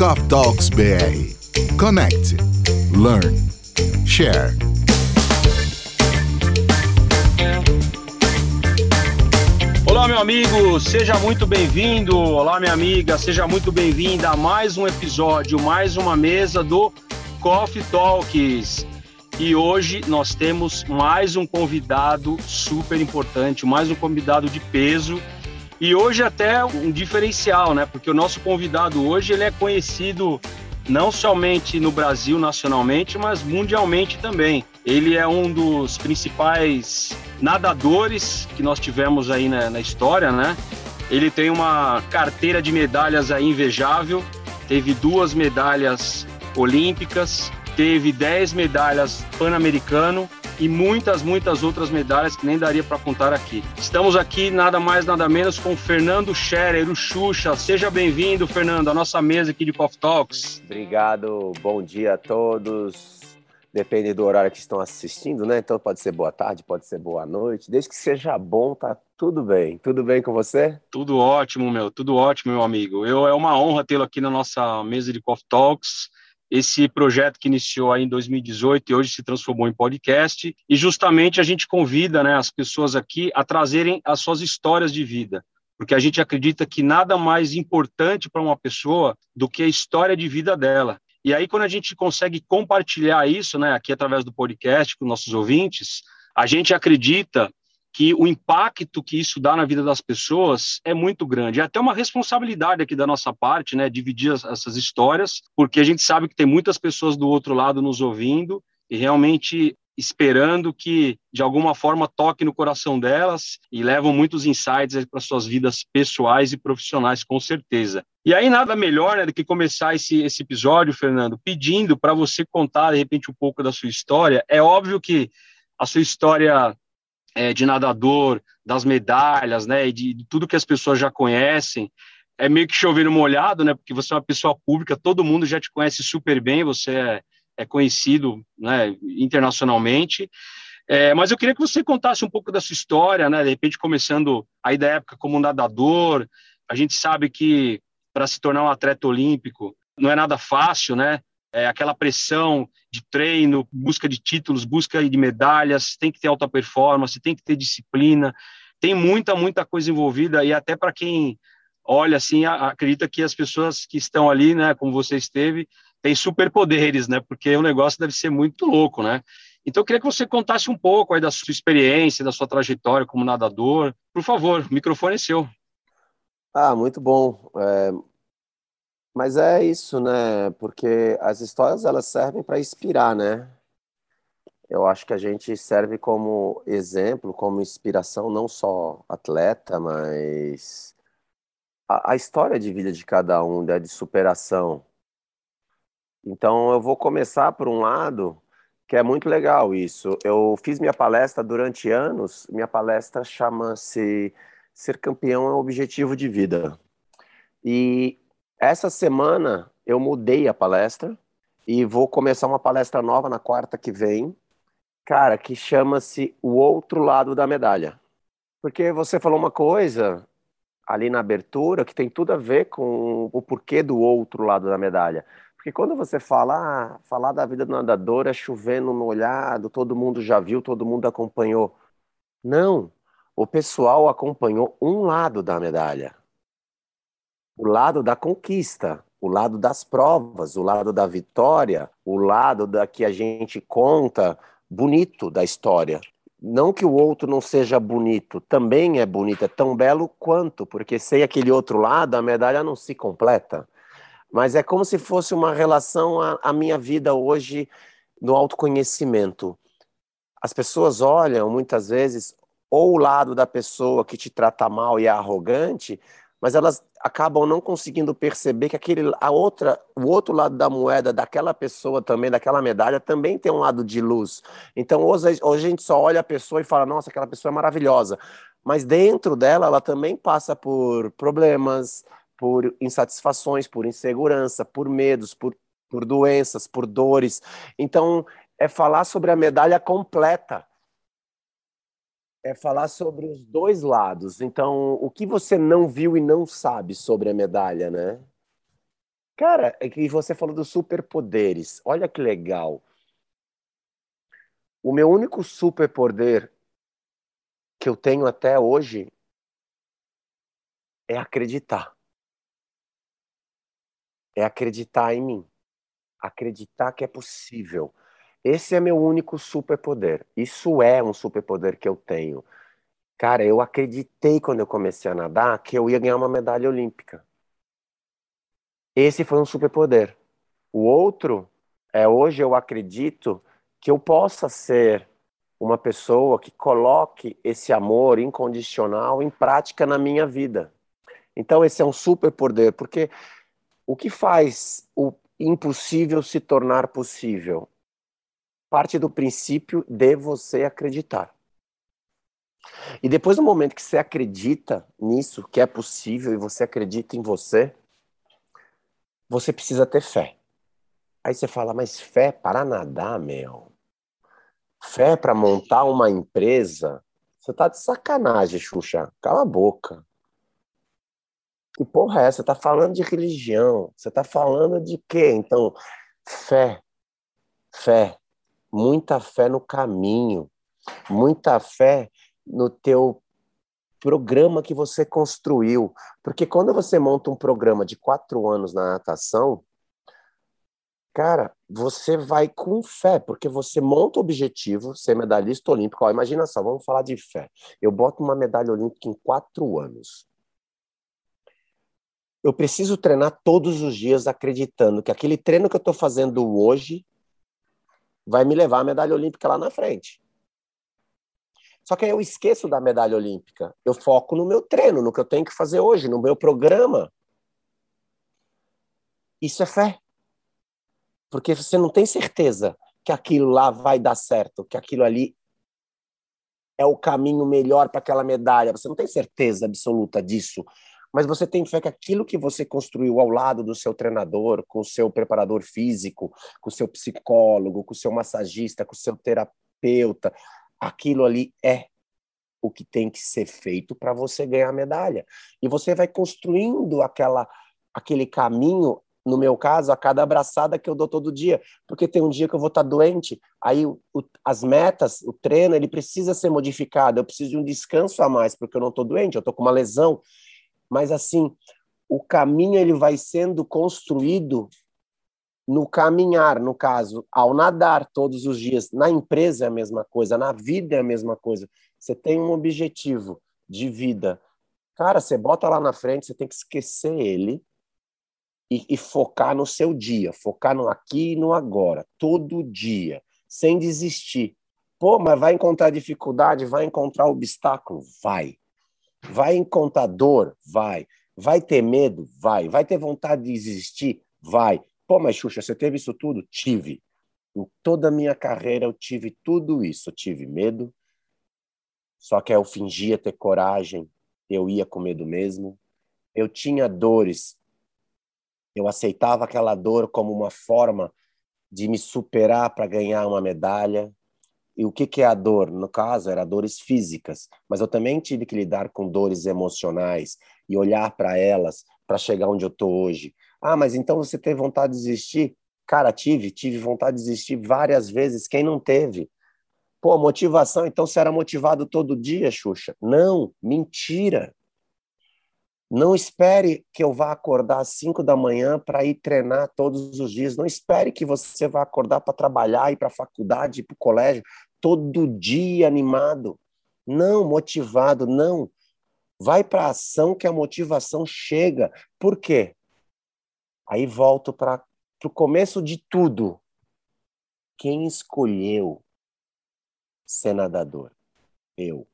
Coffee Talks BR. Connect, learn, share. Olá, meu amigo, seja muito bem-vindo. Olá, minha amiga, seja muito bem-vinda a mais um episódio, mais uma mesa do Coffee Talks. E hoje nós temos mais um convidado super importante, mais um convidado de peso. E hoje até um diferencial, né? Porque o nosso convidado hoje ele é conhecido não somente no Brasil nacionalmente, mas mundialmente também. Ele é um dos principais nadadores que nós tivemos aí na, na história, né? Ele tem uma carteira de medalhas aí invejável, teve duas medalhas olímpicas, teve dez medalhas pan-americano e muitas, muitas outras medalhas que nem daria para contar aqui. Estamos aqui nada mais, nada menos com Fernando Scherer, o Xuxa. Seja bem-vindo, Fernando, à nossa mesa aqui de Coffee Talks. Obrigado, bom dia a todos. Depende do horário que estão assistindo, né? Então pode ser boa tarde, pode ser boa noite. Desde que seja bom, tá tudo bem. Tudo bem com você? Tudo ótimo, meu. Tudo ótimo, meu amigo. Eu é uma honra tê-lo aqui na nossa mesa de Coffee Talks. Esse projeto que iniciou aí em 2018 e hoje se transformou em podcast. E justamente a gente convida, né, as pessoas aqui a trazerem as suas histórias de vida porque a gente acredita que nada mais importante para uma pessoa do que a história de vida dela. E aí, quando a gente consegue compartilhar isso, né, aqui através do podcast com nossos ouvintes, a gente acredita que o impacto que isso dá na vida das pessoas é muito grande. É até uma responsabilidade aqui da nossa parte, né, dividir essas histórias, porque a gente sabe que tem muitas pessoas do outro lado nos ouvindo e realmente esperando que de alguma forma toque no coração delas e levam muitos insights para suas vidas pessoais e profissionais, com certeza. E aí nada melhor né, do que começar esse, esse episódio, Fernando, pedindo para você contar de repente um pouco da sua história. É óbvio que a sua história é, de nadador, das medalhas, né, e de, de tudo que as pessoas já conhecem, é meio que chover no molhado, né, porque você é uma pessoa pública, todo mundo já te conhece super bem, você é é conhecido né, internacionalmente. É, mas eu queria que você contasse um pouco da sua história, né? De repente, começando aí da época como nadador. A gente sabe que para se tornar um atleta olímpico não é nada fácil, né? É aquela pressão de treino, busca de títulos, busca de medalhas, tem que ter alta performance, tem que ter disciplina, tem muita, muita coisa envolvida e até para quem olha assim, acredita que as pessoas que estão ali, né, como você esteve, tem superpoderes, né? Porque o negócio deve ser muito louco, né? Então, eu queria que você contasse um pouco aí da sua experiência, da sua trajetória como nadador. Por favor, o microfone é seu. Ah, muito bom. É... Mas é isso, né? Porque as histórias elas servem para inspirar, né? Eu acho que a gente serve como exemplo, como inspiração, não só atleta, mas a, a história de vida de cada um, né? de superação então, eu vou começar por um lado que é muito legal isso. Eu fiz minha palestra durante anos, minha palestra chama-se Ser Campeão é um Objetivo de Vida. E essa semana eu mudei a palestra e vou começar uma palestra nova na quarta que vem, cara, que chama-se O Outro Lado da Medalha. Porque você falou uma coisa ali na abertura que tem tudo a ver com o porquê do outro lado da medalha. Porque quando você fala, ah, falar da vida do nadador é chovendo no olhado, todo mundo já viu, todo mundo acompanhou. Não, o pessoal acompanhou um lado da medalha. O lado da conquista, o lado das provas, o lado da vitória, o lado da que a gente conta bonito da história. Não que o outro não seja bonito, também é bonito, é tão belo quanto, porque sem aquele outro lado a medalha não se completa mas é como se fosse uma relação à, minha vida hoje no autoconhecimento. As pessoas olham muitas vezes ou o lado da pessoa que te trata mal e é arrogante, mas elas acabam não conseguindo perceber que aquele a outra, o outro lado da moeda daquela pessoa também, daquela medalha, também tem um lado de luz. Então hoje, hoje a gente só olha a pessoa e fala, nossa, aquela pessoa é maravilhosa. Mas dentro dela, ela também passa por problemas, por insatisfações, por insegurança, por medos, por, por doenças, por dores. Então, é falar sobre a medalha completa. É falar sobre os dois lados. Então, o que você não viu e não sabe sobre a medalha, né? Cara, é e você falou dos superpoderes. Olha que legal. O meu único superpoder que eu tenho até hoje é acreditar. É acreditar em mim. Acreditar que é possível. Esse é meu único superpoder. Isso é um superpoder que eu tenho. Cara, eu acreditei quando eu comecei a nadar que eu ia ganhar uma medalha olímpica. Esse foi um superpoder. O outro é hoje eu acredito que eu possa ser uma pessoa que coloque esse amor incondicional em prática na minha vida. Então esse é um superpoder, porque o que faz o impossível se tornar possível? Parte do princípio de você acreditar. E depois do momento que você acredita nisso, que é possível, e você acredita em você, você precisa ter fé. Aí você fala, mas fé para nadar, meu? Fé para montar uma empresa? Você tá de sacanagem, Xuxa. Cala a boca. Que porra é essa? Você tá falando de religião. Você tá falando de quê? Então, fé. Fé. Muita fé no caminho. Muita fé no teu programa que você construiu. Porque quando você monta um programa de quatro anos na natação, cara, você vai com fé, porque você monta o objetivo, ser medalhista olímpico. Ó, imagina só, vamos falar de fé. Eu boto uma medalha olímpica em quatro anos. Eu preciso treinar todos os dias acreditando que aquele treino que eu estou fazendo hoje vai me levar à medalha olímpica lá na frente. Só que aí eu esqueço da medalha olímpica. Eu foco no meu treino, no que eu tenho que fazer hoje, no meu programa. Isso é fé. Porque você não tem certeza que aquilo lá vai dar certo, que aquilo ali é o caminho melhor para aquela medalha. Você não tem certeza absoluta disso. Mas você tem fé que aquilo que você construiu ao lado do seu treinador, com o seu preparador físico, com o seu psicólogo, com o seu massagista, com o seu terapeuta, aquilo ali é o que tem que ser feito para você ganhar a medalha. E você vai construindo aquela, aquele caminho, no meu caso, a cada abraçada que eu dou todo dia. Porque tem um dia que eu vou estar tá doente, aí o, o, as metas, o treino, ele precisa ser modificado. Eu preciso de um descanso a mais, porque eu não estou doente, eu estou com uma lesão. Mas, assim, o caminho ele vai sendo construído no caminhar, no caso, ao nadar todos os dias, na empresa é a mesma coisa, na vida é a mesma coisa. Você tem um objetivo de vida. Cara, você bota lá na frente, você tem que esquecer ele e, e focar no seu dia, focar no aqui e no agora, todo dia, sem desistir. Pô, mas vai encontrar dificuldade, vai encontrar obstáculo? Vai. Vai encontrar dor? Vai. Vai ter medo? Vai. Vai ter vontade de desistir? Vai. Pô, mas Xuxa, você teve isso tudo? Tive. Em toda a minha carreira eu tive tudo isso. Eu tive medo, só que eu fingia ter coragem, eu ia com medo mesmo. Eu tinha dores, eu aceitava aquela dor como uma forma de me superar para ganhar uma medalha. E o que, que é a dor? No caso, era dores físicas, mas eu também tive que lidar com dores emocionais e olhar para elas para chegar onde eu estou hoje. Ah, mas então você teve vontade de desistir? Cara, tive, tive vontade de desistir várias vezes. Quem não teve? Pô, motivação, então você era motivado todo dia, Xuxa? Não, mentira. Não espere que eu vá acordar às 5 da manhã para ir treinar todos os dias. Não espere que você vá acordar para trabalhar, ir para a faculdade, ir para o colégio, todo dia animado. Não, motivado, não. Vai para a ação que a motivação chega. Por quê? Aí volto para o começo de tudo. Quem escolheu ser nadador? Eu.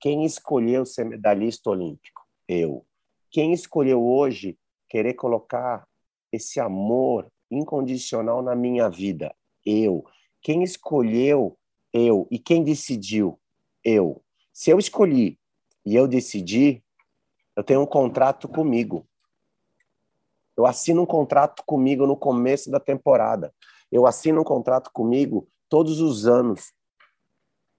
Quem escolheu ser medalhista olímpico? Eu. Quem escolheu hoje querer colocar esse amor incondicional na minha vida? Eu. Quem escolheu? Eu. E quem decidiu? Eu. Se eu escolhi e eu decidi, eu tenho um contrato comigo. Eu assino um contrato comigo no começo da temporada. Eu assino um contrato comigo todos os anos.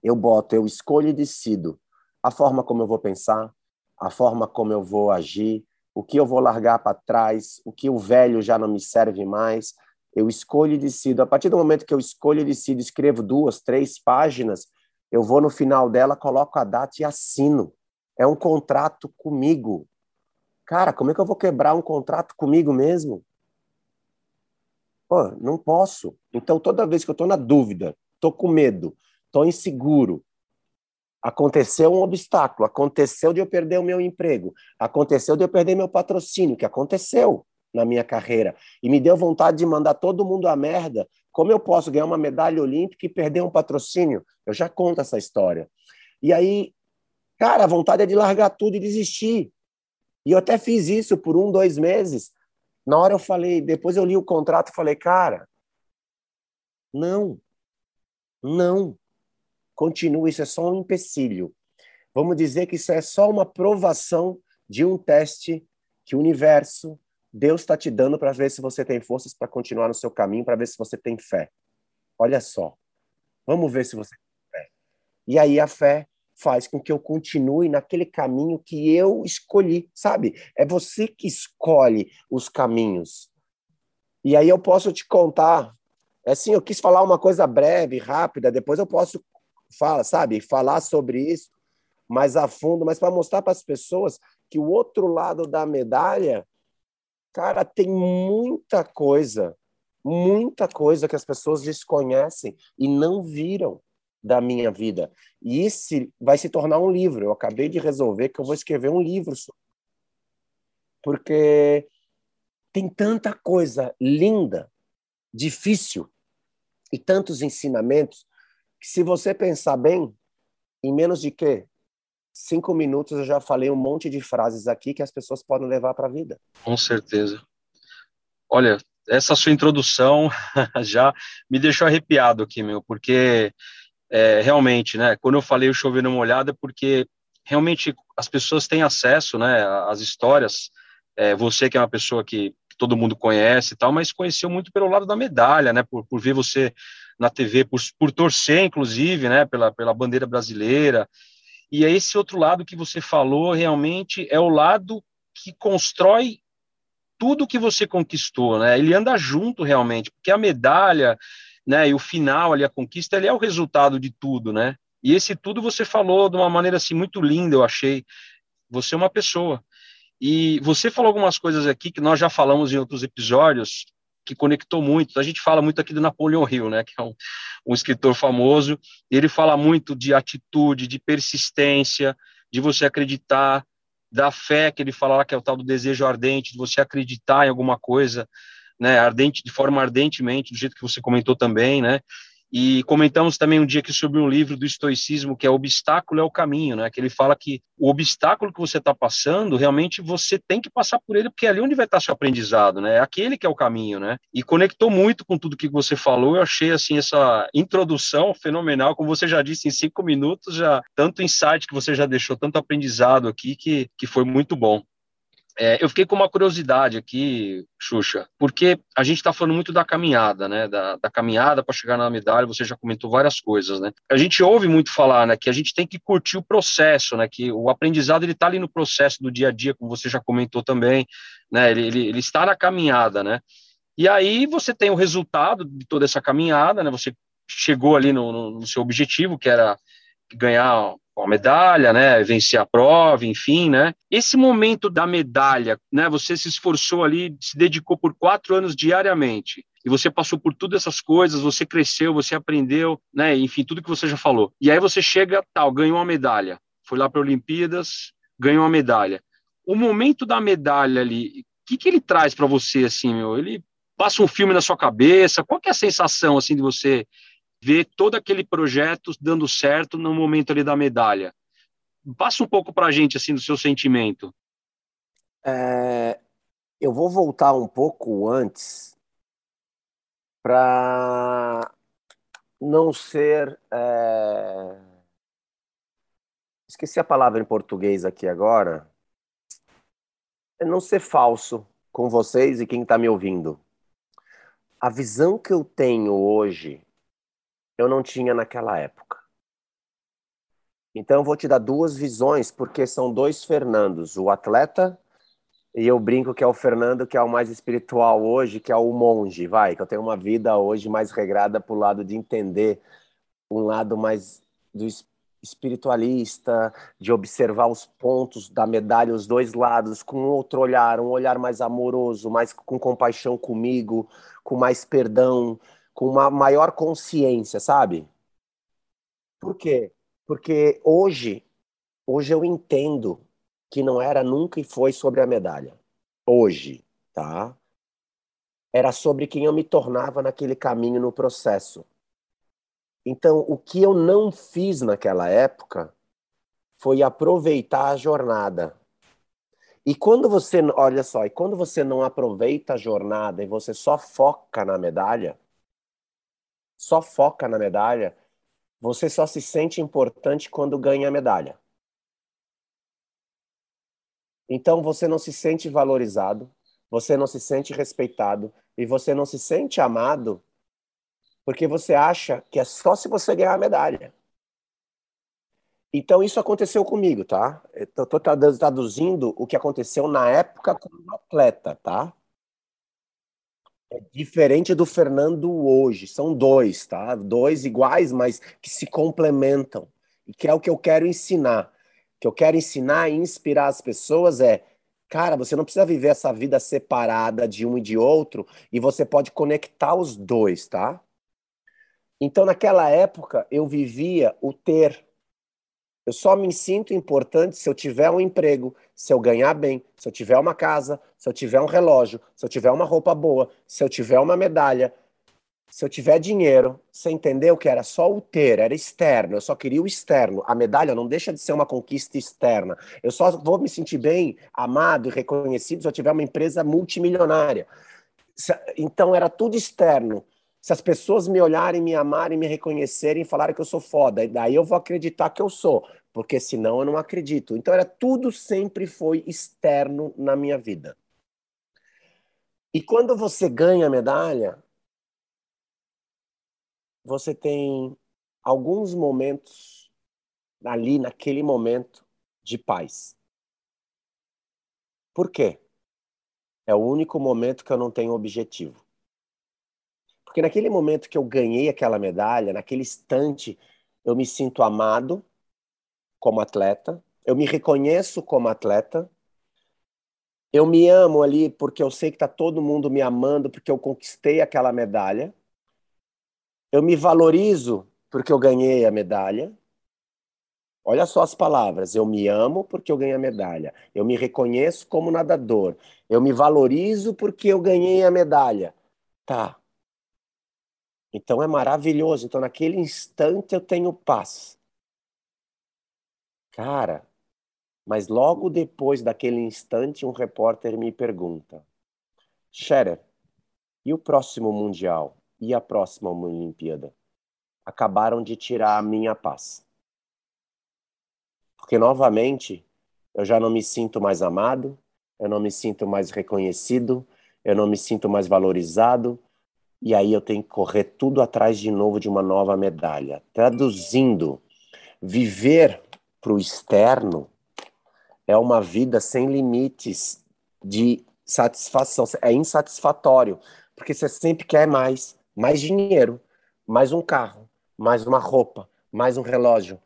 Eu boto, eu escolho e decido a forma como eu vou pensar, a forma como eu vou agir, o que eu vou largar para trás, o que o velho já não me serve mais. Eu escolho e decido. A partir do momento que eu escolho e decido, escrevo duas, três páginas, eu vou no final dela, coloco a data e assino. É um contrato comigo. Cara, como é que eu vou quebrar um contrato comigo mesmo? Pô, não posso. Então, toda vez que eu estou na dúvida, estou com medo, estou inseguro, aconteceu um obstáculo, aconteceu de eu perder o meu emprego, aconteceu de eu perder meu patrocínio, que aconteceu na minha carreira, e me deu vontade de mandar todo mundo a merda, como eu posso ganhar uma medalha olímpica e perder um patrocínio? Eu já conto essa história. E aí, cara, a vontade é de largar tudo e desistir. E eu até fiz isso por um, dois meses, na hora eu falei, depois eu li o contrato e falei, cara, não, não, continua, isso é só um empecilho. Vamos dizer que isso é só uma provação de um teste que o universo, Deus está te dando para ver se você tem forças para continuar no seu caminho, para ver se você tem fé. Olha só, vamos ver se você tem fé. E aí a fé faz com que eu continue naquele caminho que eu escolhi, sabe? É você que escolhe os caminhos. E aí eu posso te contar, é assim, eu quis falar uma coisa breve, rápida, depois eu posso falar, sabe, falar sobre isso mais a fundo, mas para mostrar para as pessoas que o outro lado da medalha, cara, tem muita coisa, muita coisa que as pessoas desconhecem e não viram da minha vida. E esse vai se tornar um livro. Eu acabei de resolver que eu vou escrever um livro sobre. Porque tem tanta coisa linda, difícil e tantos ensinamentos se você pensar bem, em menos de quê? Cinco minutos eu já falei um monte de frases aqui que as pessoas podem levar para a vida. Com certeza. Olha, essa sua introdução já me deixou arrepiado aqui, meu, porque é, realmente, né, quando eu falei o chover numa olhada, é porque realmente as pessoas têm acesso, né, às histórias, é, você que é uma pessoa que, todo mundo conhece e tal, mas conheceu muito pelo lado da medalha, né, por, por ver você na TV, por, por torcer, inclusive, né, pela, pela bandeira brasileira, e é esse outro lado que você falou, realmente, é o lado que constrói tudo que você conquistou, né, ele anda junto realmente, porque a medalha, né? E o final ali, a conquista, ele é o resultado de tudo, né? E esse tudo você falou de uma maneira assim muito linda, eu achei. Você é uma pessoa. E você falou algumas coisas aqui que nós já falamos em outros episódios que conectou muito. A gente fala muito aqui do Napoleão Hill, né, que é um, um escritor famoso. ele fala muito de atitude, de persistência, de você acreditar, da fé que ele fala lá que é o tal do desejo ardente, de você acreditar em alguma coisa né, ardente, de forma ardentemente, do jeito que você comentou também, né, e comentamos também um dia aqui sobre um livro do estoicismo que é Obstáculo é o Caminho, né? Que ele fala que o obstáculo que você está passando, realmente você tem que passar por ele, porque é ali onde vai estar tá seu aprendizado, né? É aquele que é o caminho, né? E conectou muito com tudo que você falou. Eu achei, assim, essa introdução fenomenal. Como você já disse, em cinco minutos, já tanto insight que você já deixou, tanto aprendizado aqui, que, que foi muito bom. É, eu fiquei com uma curiosidade aqui, Xuxa, porque a gente está falando muito da caminhada, né? Da, da caminhada para chegar na medalha, você já comentou várias coisas, né? A gente ouve muito falar, né, que a gente tem que curtir o processo, né? Que o aprendizado ele está ali no processo do dia a dia, como você já comentou também, né? Ele, ele, ele está na caminhada, né? E aí você tem o resultado de toda essa caminhada, né? Você chegou ali no, no, no seu objetivo, que era ganhar uma medalha, né, vencer a prova, enfim, né? Esse momento da medalha, né? Você se esforçou ali, se dedicou por quatro anos diariamente e você passou por todas essas coisas, você cresceu, você aprendeu, né? Enfim, tudo que você já falou. E aí você chega, tal, ganhou uma medalha, foi lá para Olimpíadas, ganhou uma medalha. O momento da medalha ali, o que, que ele traz para você, assim, meu? Ele passa um filme na sua cabeça? Qual que é a sensação, assim, de você ver todo aquele projeto dando certo no momento ali da medalha. Passa um pouco para a gente, assim, do seu sentimento. É, eu vou voltar um pouco antes para não ser. É... Esqueci a palavra em português aqui agora. É não ser falso com vocês e quem está me ouvindo. A visão que eu tenho hoje eu não tinha naquela época. Então eu vou te dar duas visões, porque são dois Fernandos, o atleta E eu brinco que é o Fernando que é o mais espiritual hoje, que é o monge, vai, que eu tenho uma vida hoje mais regrada para o lado de entender um lado mais do espiritualista, de observar os pontos da medalha, os dois lados, com outro olhar, um olhar mais amoroso, mais com compaixão comigo, com mais perdão, com uma maior consciência, sabe? Por quê? Porque hoje, hoje eu entendo que não era nunca e foi sobre a medalha. Hoje, tá? Era sobre quem eu me tornava naquele caminho no processo. Então, o que eu não fiz naquela época foi aproveitar a jornada. E quando você, olha só, e quando você não aproveita a jornada e você só foca na medalha, só foca na medalha, você só se sente importante quando ganha a medalha. Então você não se sente valorizado, você não se sente respeitado e você não se sente amado porque você acha que é só se você ganhar a medalha. Então isso aconteceu comigo, tá? Tô traduzindo o que aconteceu na época como atleta, tá? É diferente do Fernando hoje. São dois, tá? Dois iguais, mas que se complementam. E que é o que eu quero ensinar que eu quero ensinar e inspirar as pessoas é, cara, você não precisa viver essa vida separada de um e de outro e você pode conectar os dois, tá? Então, naquela época, eu vivia o ter. Eu só me sinto importante se eu tiver um emprego, se eu ganhar bem, se eu tiver uma casa, se eu tiver um relógio, se eu tiver uma roupa boa, se eu tiver uma medalha, se eu tiver dinheiro, você entendeu que era só o ter, era externo, eu só queria o externo. A medalha não deixa de ser uma conquista externa. Eu só vou me sentir bem, amado e reconhecido se eu tiver uma empresa multimilionária. Então era tudo externo. Se as pessoas me olharem, me amarem, me reconhecerem falarem que eu sou foda, daí eu vou acreditar que eu sou, porque senão eu não acredito. Então era tudo sempre foi externo na minha vida. E quando você ganha a medalha, você tem alguns momentos ali, naquele momento, de paz. Por quê? É o único momento que eu não tenho objetivo. Porque naquele momento que eu ganhei aquela medalha, naquele instante, eu me sinto amado como atleta, eu me reconheço como atleta, eu me amo ali porque eu sei que está todo mundo me amando porque eu conquistei aquela medalha. Eu me valorizo porque eu ganhei a medalha. Olha só as palavras. Eu me amo porque eu ganhei a medalha. Eu me reconheço como nadador. Eu me valorizo porque eu ganhei a medalha. Tá. Então é maravilhoso. Então naquele instante eu tenho paz. Cara, mas logo depois daquele instante um repórter me pergunta: Scherer, e o próximo mundial? e a próxima Olimpíada. Acabaram de tirar a minha paz. Porque, novamente, eu já não me sinto mais amado, eu não me sinto mais reconhecido, eu não me sinto mais valorizado, e aí eu tenho que correr tudo atrás de novo de uma nova medalha. Traduzindo, viver para o externo é uma vida sem limites de satisfação, é insatisfatório, porque você sempre quer mais, mais dinheiro, mais um carro, mais uma roupa, mais um relógio,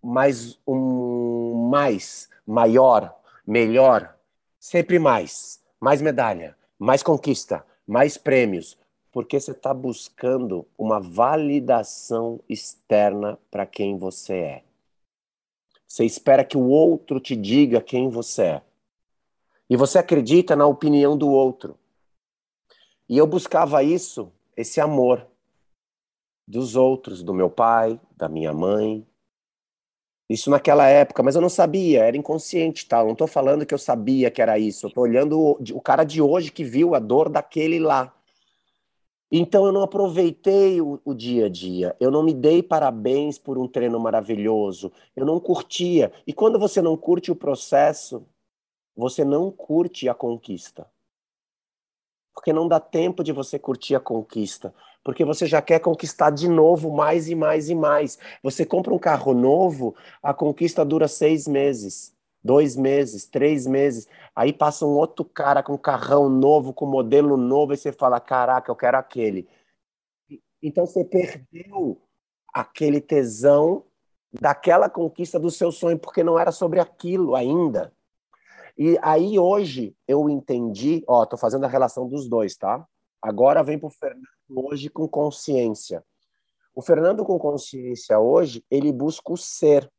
mais um mais, maior, melhor, sempre mais, mais medalha, mais conquista, mais prêmios, porque você está buscando uma validação externa para quem você é. Você espera que o outro te diga quem você é. E você acredita na opinião do outro. E eu buscava isso esse amor dos outros, do meu pai, da minha mãe. Isso naquela época, mas eu não sabia, era inconsciente, tá? Eu não estou falando que eu sabia que era isso. Eu estou olhando o cara de hoje que viu a dor daquele lá. Então eu não aproveitei o, o, dia a dia, eu não me dei parabéns por um treino maravilhoso, eu não curtia. E quando você não curte o processo, você não curte a conquista. Porque não dá tempo de você curtir a conquista. Porque você já quer conquistar de novo mais e mais e mais. Você compra um carro novo, a conquista dura seis meses. Dois meses, três meses. Aí passa um outro cara com carrão novo, com modelo novo, e você fala: caraca, eu quero aquele. Então você perdeu aquele tesão daquela conquista do seu sonho, porque não era sobre aquilo ainda. E aí hoje eu entendi, ó, tô fazendo a relação dos dois, tá? Agora vem pro Fernando hoje com consciência. O Fernando com consciência hoje, ele busca o ser,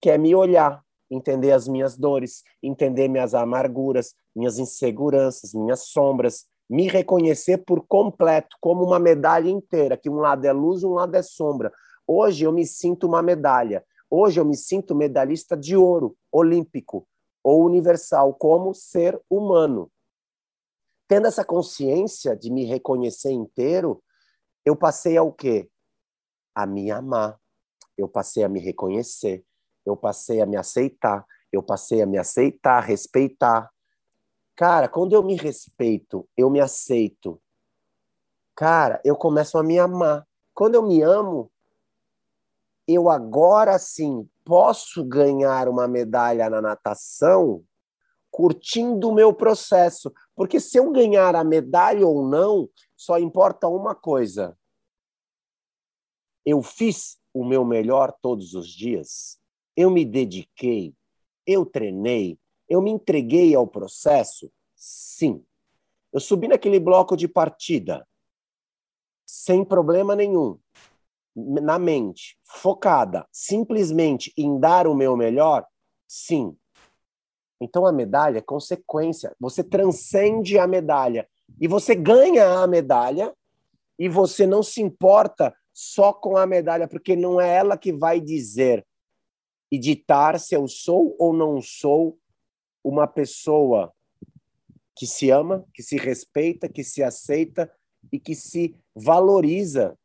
que é me olhar, entender as minhas dores, entender minhas amarguras, minhas inseguranças, minhas sombras, me reconhecer por completo, como uma medalha inteira, que um lado é luz, um lado é sombra. Hoje eu me sinto uma medalha. Hoje eu me sinto medalhista de ouro, olímpico ou universal, como ser humano. Tendo essa consciência de me reconhecer inteiro, eu passei ao quê? A me amar. Eu passei a me reconhecer eu passei a me aceitar, eu passei a me aceitar, respeitar. Cara, quando eu me respeito, eu me aceito. Cara, eu começo a me amar. Quando eu me amo, eu agora sim posso ganhar uma medalha na natação curtindo o meu processo. Porque se eu ganhar a medalha ou não, só importa uma coisa. Eu fiz o meu melhor todos os dias eu me dediquei, eu treinei, eu me entreguei ao processo? Sim. Eu subi naquele bloco de partida, sem problema nenhum, na mente, focada, simplesmente em dar o meu melhor? Sim. Então a medalha é consequência. Você transcende a medalha e você ganha a medalha e você não se importa só com a medalha, porque não é ela que vai dizer e ditar se eu sou ou não sou uma pessoa que se ama, que se respeita, que se aceita e que se valoriza.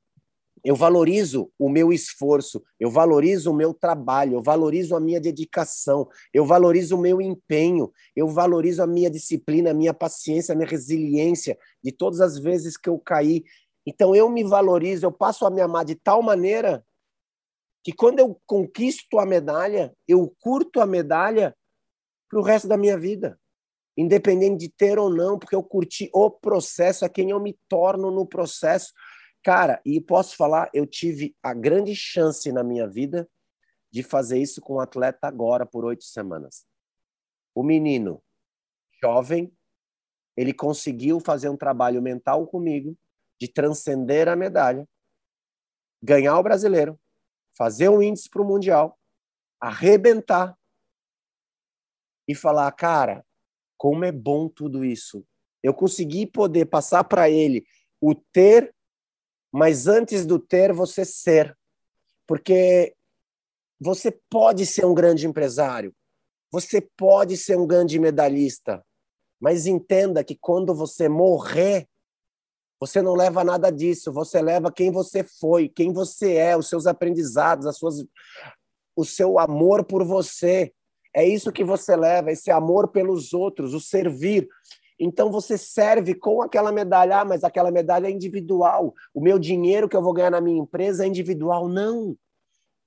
Eu valorizo o meu esforço, eu valorizo o meu trabalho, eu valorizo a minha dedicação, eu valorizo o meu empenho, eu valorizo a minha disciplina, a minha paciência, a minha resiliência de todas as vezes que eu caí. Então eu me valorizo, eu passo a me amar de tal maneira que quando eu conquisto a medalha, eu curto a medalha para o resto da minha vida, independente de ter ou não, porque eu curti o processo, a quem eu me torno no processo. Cara, e posso falar, eu tive a grande chance na minha vida de fazer isso com um atleta agora por oito semanas. O menino, jovem, ele conseguiu fazer um trabalho mental comigo de transcender a medalha, ganhar o brasileiro, fazer um índice para o Mundial, arrebentar e falar, cara, como é bom tudo isso. Eu consegui poder passar para ele o ter, mas antes do ter, você ser. Porque você pode ser um grande empresário, você pode ser um grande medalhista, mas entenda que quando você morrer, você não leva nada disso, você leva quem você foi, quem você é, os seus aprendizados, as suas, o seu amor por você. É isso que você leva, esse amor pelos outros, o servir. Então você serve com aquela medalha, ah, mas aquela medalha é individual. O meu dinheiro que eu vou ganhar na minha empresa é individual. Não.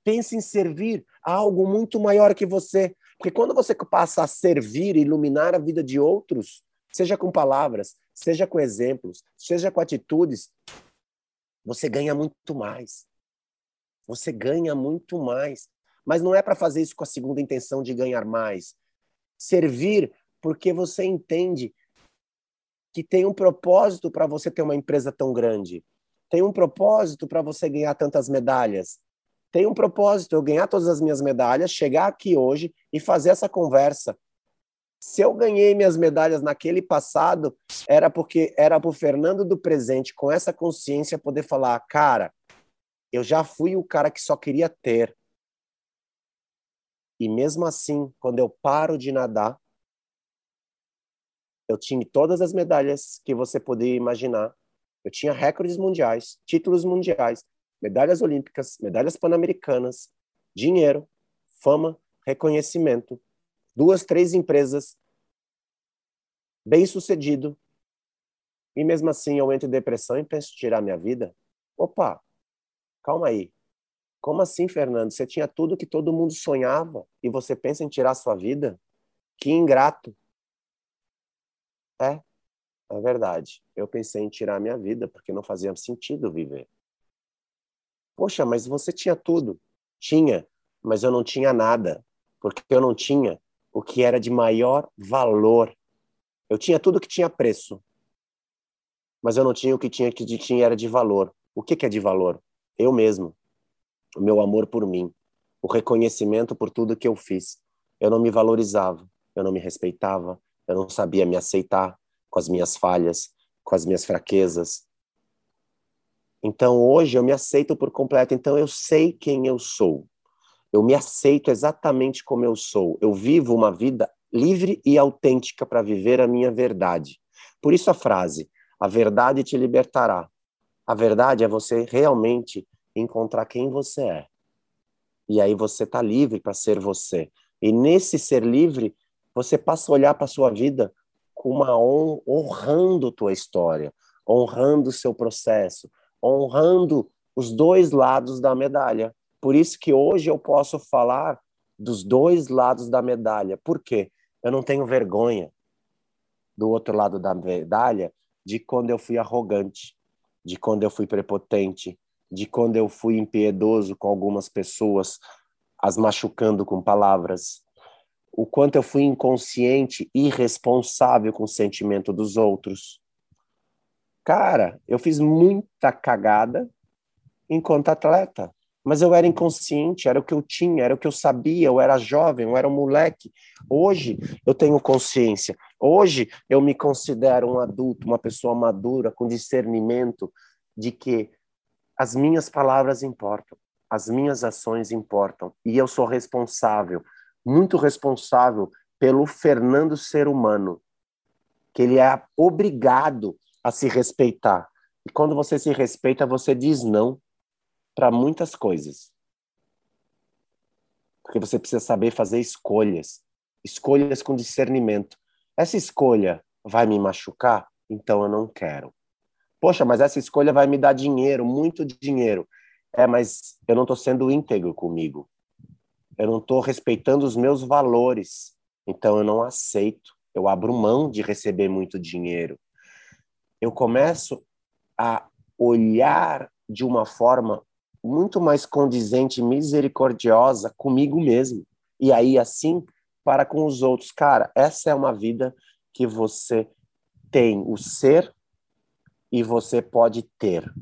Pense em servir a algo muito maior que você. Porque quando você passa a servir e iluminar a vida de outros, seja com palavras, seja com exemplos, seja com atitudes, você ganha muito mais. Você ganha muito mais. Mas não é para fazer isso com a segunda intenção de ganhar mais. Servir porque você entende que tem um propósito para você ter uma empresa tão grande. Tem um propósito para você ganhar tantas medalhas. Tem um propósito eu ganhar todas as minhas medalhas, chegar aqui hoje e fazer essa conversa se eu ganhei minhas medalhas naquele passado, era porque era para o Fernando do presente, com essa consciência, poder falar: cara, eu já fui o cara que só queria ter. E mesmo assim, quando eu paro de nadar, eu tinha todas as medalhas que você poderia imaginar. Eu tinha recordes mundiais, títulos mundiais, medalhas olímpicas, medalhas pan-americanas, dinheiro, fama, reconhecimento duas, três empresas, bem sucedido, e mesmo assim eu entro em depressão e penso em tirar minha vida? Opa, calma aí. Como assim, Fernando? Você tinha tudo que todo mundo sonhava e você pensa em tirar sua vida? Que ingrato. É, é verdade. Eu pensei em tirar minha vida porque não fazia sentido viver. Poxa, mas você tinha tudo. Tinha, mas eu não tinha nada, porque eu não tinha o que era de maior valor. Eu tinha tudo que tinha preço, mas eu não tinha o que tinha que de, tinha era de valor. O que, que é de valor? Eu mesmo o meu amor por mim, o reconhecimento por tudo que eu fiz. Eu não me valorizava, eu não me respeitava, eu não sabia me aceitar com as minhas falhas, com as minhas fraquezas. Então hoje eu me aceito por completo, então eu sei quem eu sou. Eu me aceito exatamente como eu sou. Eu vivo uma vida livre e autêntica para viver a minha verdade. Por isso a frase: a verdade te libertará. A verdade é você realmente encontrar quem você é. E aí você está livre para ser você. E nesse ser livre, você passa a olhar para a sua vida com uma hon honrando tua história, honrando o seu processo, honrando os dois lados da medalha. Por isso que hoje eu posso falar dos dois lados da medalha. Por quê? Eu não tenho vergonha do outro lado da medalha de quando eu fui arrogante, de quando eu fui prepotente, de quando eu fui impiedoso com algumas pessoas, as machucando com palavras, o quanto eu fui inconsciente, irresponsável com o sentimento dos outros. Cara, eu fiz muita cagada enquanto atleta, mas eu era inconsciente, era o que eu tinha, era o que eu sabia, eu era jovem, eu era um moleque. Hoje eu tenho consciência. Hoje eu me considero um adulto, uma pessoa madura, com discernimento de que as minhas palavras importam, as minhas ações importam, e eu sou responsável, muito responsável pelo Fernando ser humano, que ele é obrigado a se respeitar. E quando você se respeita, você diz não para muitas coisas. Porque você precisa saber fazer escolhas, escolhas com discernimento. Essa escolha vai me machucar? Então eu não quero. Poxa, mas essa escolha vai me dar dinheiro, muito dinheiro. É, mas eu não estou sendo íntegro comigo. Eu não estou respeitando os meus valores. Então eu não aceito. Eu abro mão de receber muito dinheiro. Eu começo a olhar de uma forma muito mais condizente misericordiosa comigo mesmo. E aí, assim, para com os outros. Cara, essa é uma vida que você tem o ser e você pode ter.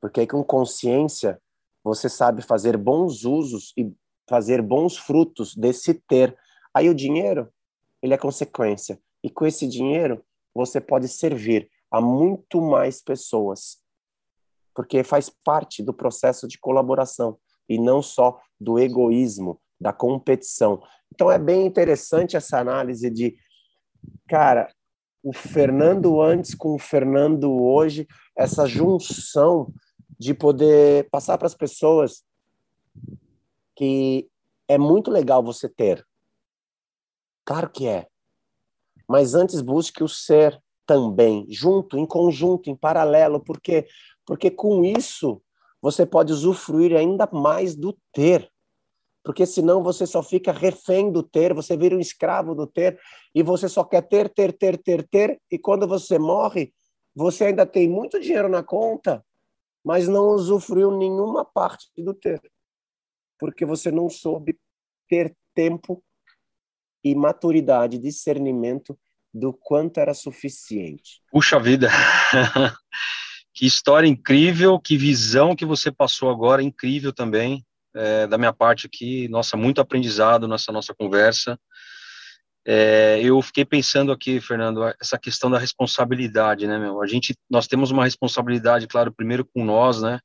Porque com consciência você sabe fazer bons usos e fazer bons frutos desse ter. Aí o dinheiro, ele é consequência. E com esse dinheiro, você pode servir a muito mais pessoas. Porque faz parte do processo de colaboração e não só do egoísmo, da competição. Então é bem interessante essa análise de, cara, o Fernando antes com o Fernando hoje, essa junção de poder passar para as pessoas que é muito legal você ter. Claro que é. Mas antes busque o ser também, junto, em conjunto, em paralelo, porque porque com isso você pode usufruir ainda mais do ter porque senão você só fica refém do ter, você vira um escravo do ter, e você só quer ter, ter, ter, ter, ter, e quando você morre, você ainda tem muito dinheiro na conta, mas não usufruiu nenhuma parte do ter, porque você não soube ter tempo e maturidade, discernimento do quanto era suficiente. Puxa vida! que história incrível, que visão que você passou agora, incrível também é, da minha parte aqui, nossa, muito aprendizado nessa nossa conversa. É, eu fiquei pensando aqui, Fernando, essa questão da responsabilidade, né, meu? A gente, nós temos uma responsabilidade, claro, primeiro com nós, né?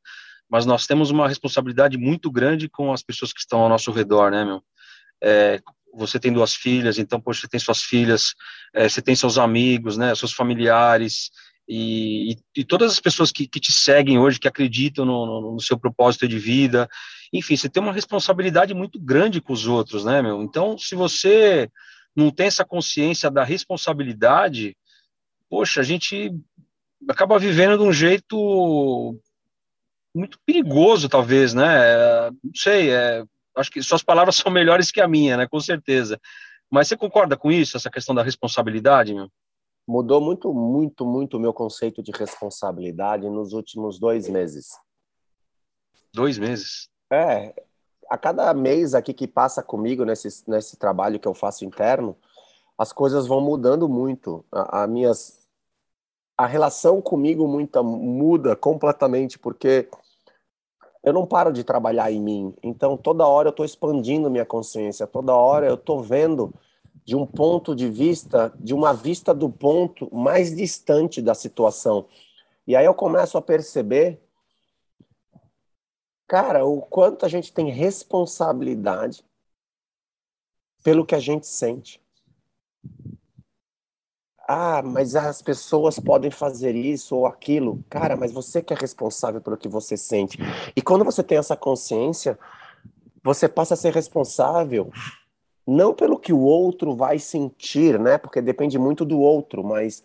Mas nós temos uma responsabilidade muito grande com as pessoas que estão ao nosso redor, né, meu? É, você tem duas filhas, então, poxa, você tem suas filhas, é, você tem seus amigos, né, seus familiares, e, e, e, todas as pessoas que, que, te seguem hoje, que acreditam no, no, no, seu propósito de vida, enfim, você tem uma responsabilidade muito grande com os outros, né, meu? Então, se você não tem essa consciência da responsabilidade, poxa, a gente acaba vivendo de um jeito muito perigoso, talvez, né? Não sei, é, acho que suas palavras são melhores que a minha, né? Com certeza. Mas você concorda com isso, essa questão da responsabilidade, meu? Mudou muito, muito, muito o meu conceito de responsabilidade nos últimos dois meses. Dois meses? É, a cada mês aqui que passa comigo nesse, nesse trabalho que eu faço interno, as coisas vão mudando muito. A, a minhas a relação comigo muita, muda completamente porque eu não paro de trabalhar em mim. Então toda hora eu estou expandindo minha consciência, toda hora eu estou vendo de um ponto de vista, de uma vista do ponto mais distante da situação. E aí eu começo a perceber, cara, o quanto a gente tem responsabilidade pelo que a gente sente. Ah, mas as pessoas podem fazer isso ou aquilo. Cara, mas você que é responsável pelo que você sente. E quando você tem essa consciência, você passa a ser responsável não pelo que o outro vai sentir, né? Porque depende muito do outro, mas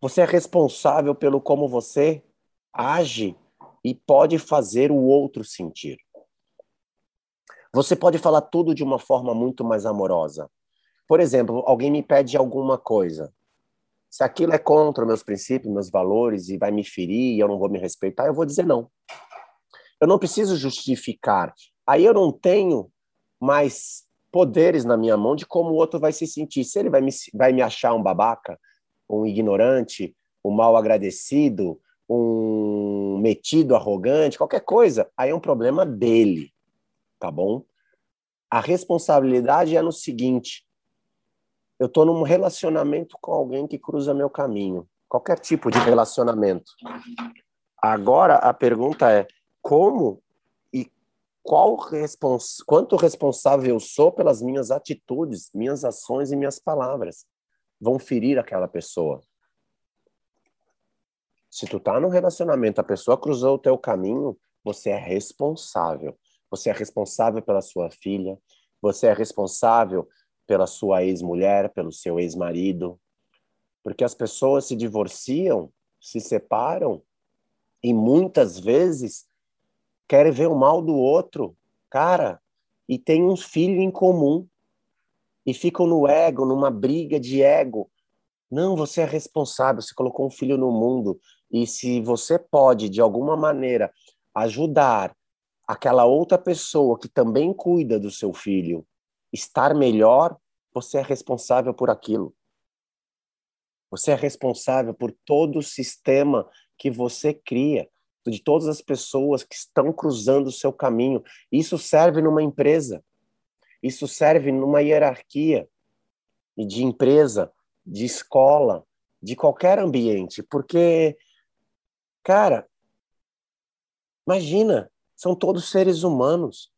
você é responsável pelo como você age e pode fazer o outro sentir. Você pode falar tudo de uma forma muito mais amorosa. Por exemplo, alguém me pede alguma coisa. Se aquilo é contra meus princípios, meus valores e vai me ferir e eu não vou me respeitar, eu vou dizer não. Eu não preciso justificar. Aí eu não tenho mais poderes na minha mão de como o outro vai se sentir. Se ele vai me, vai me achar um babaca, um ignorante, um mal agradecido, um metido, arrogante, qualquer coisa, aí é um problema dele, tá bom? A responsabilidade é no seguinte: eu estou num relacionamento com alguém que cruza meu caminho, qualquer tipo de relacionamento. Agora a pergunta é: como qual respons quanto responsável eu sou pelas minhas atitudes, minhas ações e minhas palavras vão ferir aquela pessoa. Se tu tá no relacionamento, a pessoa cruzou o teu caminho, você é responsável. Você é responsável pela sua filha, você é responsável pela sua ex-mulher, pelo seu ex-marido. Porque as pessoas se divorciam, se separam e muitas vezes querem ver o mal do outro, cara, e tem um filho em comum e ficam no ego, numa briga de ego. Não, você é responsável, você colocou um filho no mundo e se você pode de alguma maneira ajudar aquela outra pessoa que também cuida do seu filho estar melhor, você é responsável por aquilo. Você é responsável por todo o sistema que você cria de todas as pessoas que estão cruzando o seu caminho. Isso serve numa empresa, isso serve numa hierarquia de empresa, de escola, de qualquer ambiente, porque, cara, imagina, são todos seres humanos,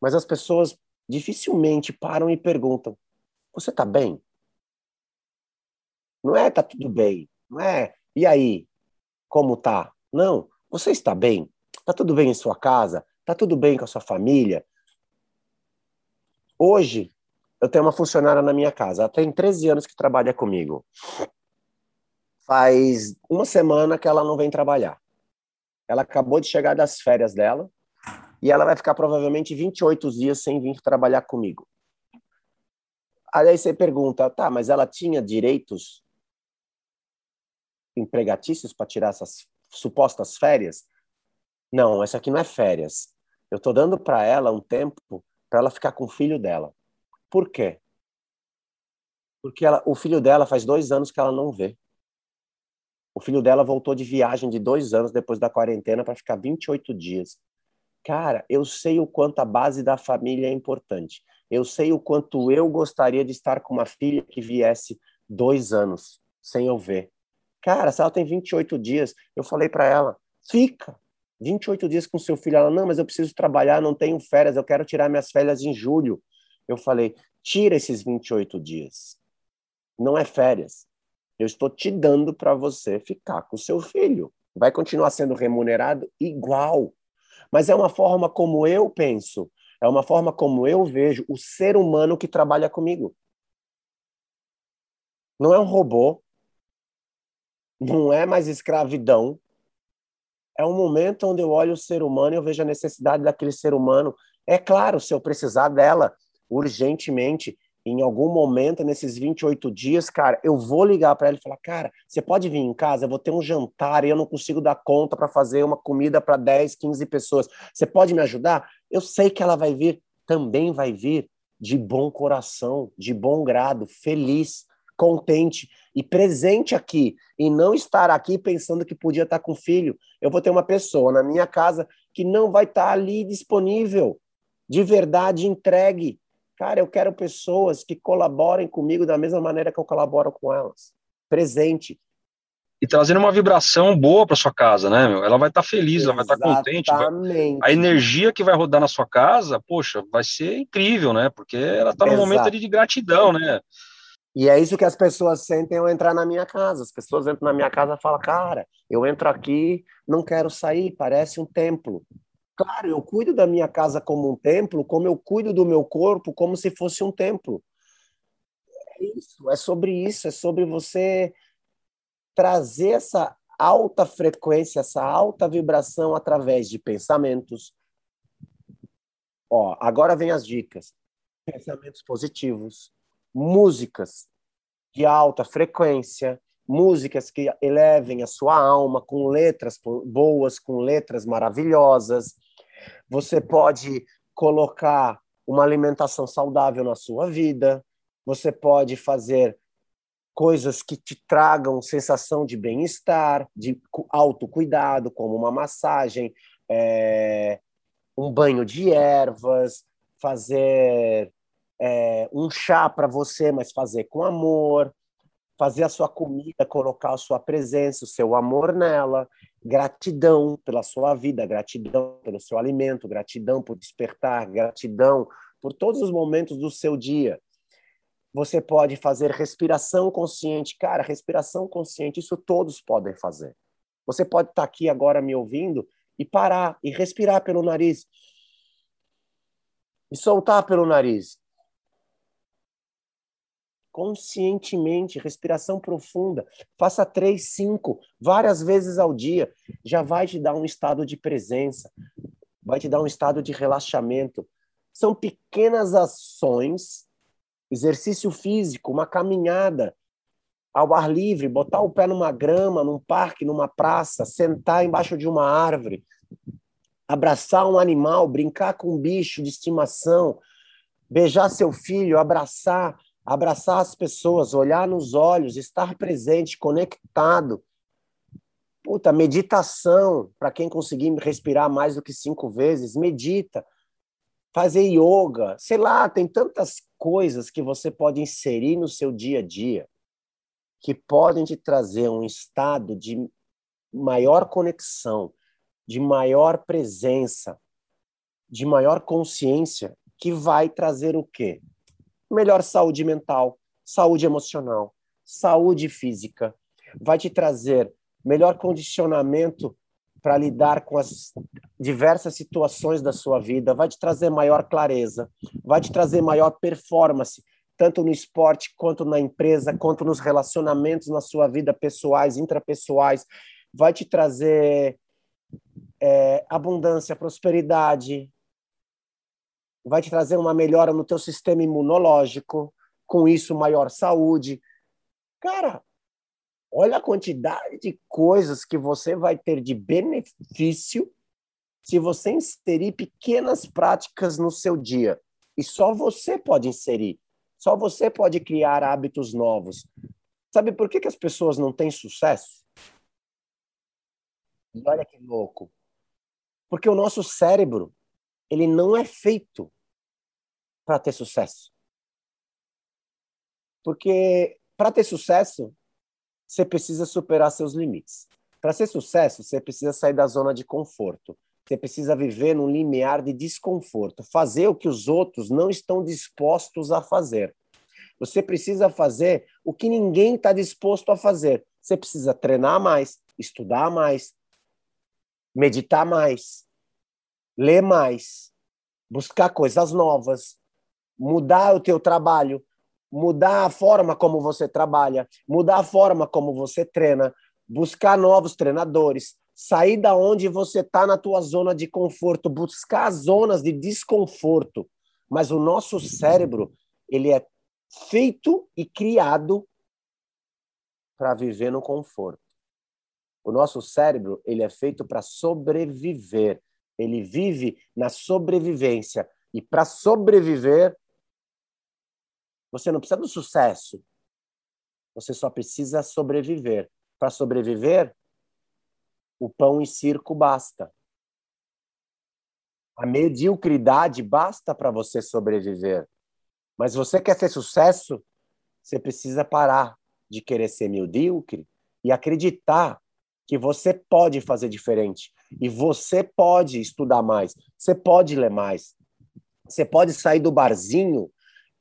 mas as pessoas dificilmente param e perguntam: você tá bem? Não é tá tudo bem, não é e aí, como tá? Não, você está bem? Está tudo bem em sua casa? Está tudo bem com a sua família? Hoje, eu tenho uma funcionária na minha casa. Ela tem 13 anos que trabalha comigo. Faz uma semana que ela não vem trabalhar. Ela acabou de chegar das férias dela e ela vai ficar provavelmente 28 dias sem vir trabalhar comigo. Aí você pergunta, tá, mas ela tinha direitos empregatícios para tirar essas supostas férias. Não, essa aqui não é férias. Eu estou dando para ela um tempo para ela ficar com o filho dela. Por quê? Porque ela, o filho dela faz dois anos que ela não vê. O filho dela voltou de viagem de dois anos depois da quarentena para ficar 28 dias. Cara, eu sei o quanto a base da família é importante. Eu sei o quanto eu gostaria de estar com uma filha que viesse dois anos sem eu ver. Cara, se ela tem 28 dias, eu falei para ela, fica 28 dias com seu filho. Ela, não, mas eu preciso trabalhar, não tenho férias, eu quero tirar minhas férias em julho. Eu falei, tira esses 28 dias. Não é férias. Eu estou te dando para você ficar com seu filho. Vai continuar sendo remunerado igual. Mas é uma forma como eu penso, é uma forma como eu vejo o ser humano que trabalha comigo. Não é um robô, não é mais escravidão, É um momento onde eu olho o ser humano e eu vejo a necessidade daquele ser humano. É claro, se eu precisar dela urgentemente, em algum momento nesses 28 dias, cara, eu vou ligar para ela e falar: "Cara, você pode vir em casa, eu vou ter um jantar e eu não consigo dar conta para fazer uma comida para 10, 15 pessoas. Você pode me ajudar?" Eu sei que ela vai vir, também vai vir de bom coração, de bom grado, feliz, contente e presente aqui e não estar aqui pensando que podia estar com filho. Eu vou ter uma pessoa na minha casa que não vai estar ali disponível, de verdade entregue Cara, eu quero pessoas que colaborem comigo da mesma maneira que eu colaboro com elas. Presente. E trazendo uma vibração boa para sua casa, né, meu? Ela vai estar feliz, ela vai estar contente. Vai... A energia que vai rodar na sua casa, poxa, vai ser incrível, né? Porque ela está num momento ali de gratidão, né? E é isso que as pessoas sentem ao entrar na minha casa. As pessoas entram na minha casa e falam, cara, eu entro aqui, não quero sair, parece um templo. Claro, eu cuido da minha casa como um templo, como eu cuido do meu corpo como se fosse um templo. É isso, é sobre isso, é sobre você trazer essa alta frequência, essa alta vibração através de pensamentos. Ó, agora vem as dicas. Pensamentos positivos, músicas de alta frequência, músicas que elevem a sua alma com letras boas, com letras maravilhosas. Você pode colocar uma alimentação saudável na sua vida. Você pode fazer coisas que te tragam sensação de bem-estar, de autocuidado, como uma massagem, é, um banho de ervas, fazer é, um chá para você, mas fazer com amor, fazer a sua comida, colocar a sua presença, o seu amor nela, gratidão pela sua vida, gratidão pelo seu alimento, gratidão por despertar, gratidão por todos os momentos do seu dia. Você pode fazer respiração consciente. Cara, respiração consciente, isso todos podem fazer. Você pode estar aqui agora me ouvindo e parar e respirar pelo nariz. E soltar pelo nariz conscientemente, respiração profunda. Faça três, cinco, várias vezes ao dia. Já vai te dar um estado de presença, vai te dar um estado de relaxamento. São pequenas ações, exercício físico, uma caminhada ao ar livre, botar o pé numa grama, num parque, numa praça, sentar embaixo de uma árvore, abraçar um animal, brincar com um bicho de estimação, beijar seu filho, abraçar abraçar as pessoas, olhar nos olhos, estar presente, conectado. Puta, meditação, para quem conseguir respirar mais do que cinco vezes, medita. Fazer yoga, sei lá, tem tantas coisas que você pode inserir no seu dia a dia que podem te trazer um estado de maior conexão, de maior presença, de maior consciência, que vai trazer o quê? Melhor saúde mental, saúde emocional, saúde física. Vai te trazer melhor condicionamento para lidar com as diversas situações da sua vida, vai te trazer maior clareza, vai te trazer maior performance, tanto no esporte, quanto na empresa, quanto nos relacionamentos na sua vida pessoais, intrapessoais, vai te trazer é, abundância, prosperidade, vai te trazer uma melhora no teu sistema imunológico, com isso maior saúde. Cara, olha a quantidade de coisas que você vai ter de benefício se você inserir pequenas práticas no seu dia. E só você pode inserir. Só você pode criar hábitos novos. Sabe por que, que as pessoas não têm sucesso? E olha que louco. Porque o nosso cérebro, ele não é feito para ter sucesso. Porque para ter sucesso, você precisa superar seus limites. Para ser sucesso, você precisa sair da zona de conforto. Você precisa viver num limiar de desconforto, fazer o que os outros não estão dispostos a fazer. Você precisa fazer o que ninguém está disposto a fazer. Você precisa treinar mais, estudar mais, meditar mais, ler mais, buscar coisas novas, mudar o teu trabalho, mudar a forma como você trabalha, mudar a forma como você treina, buscar novos treinadores, sair da onde você está na tua zona de conforto, buscar zonas de desconforto. Mas o nosso cérebro, ele é feito e criado para viver no conforto. O nosso cérebro, ele é feito para sobreviver. Ele vive na sobrevivência. E para sobreviver, você não precisa do sucesso. Você só precisa sobreviver. Para sobreviver, o pão e circo basta. A mediocridade basta para você sobreviver. Mas você quer ter sucesso, você precisa parar de querer ser medíocre e acreditar que você pode fazer diferente. E você pode estudar mais, você pode ler mais. Você pode sair do barzinho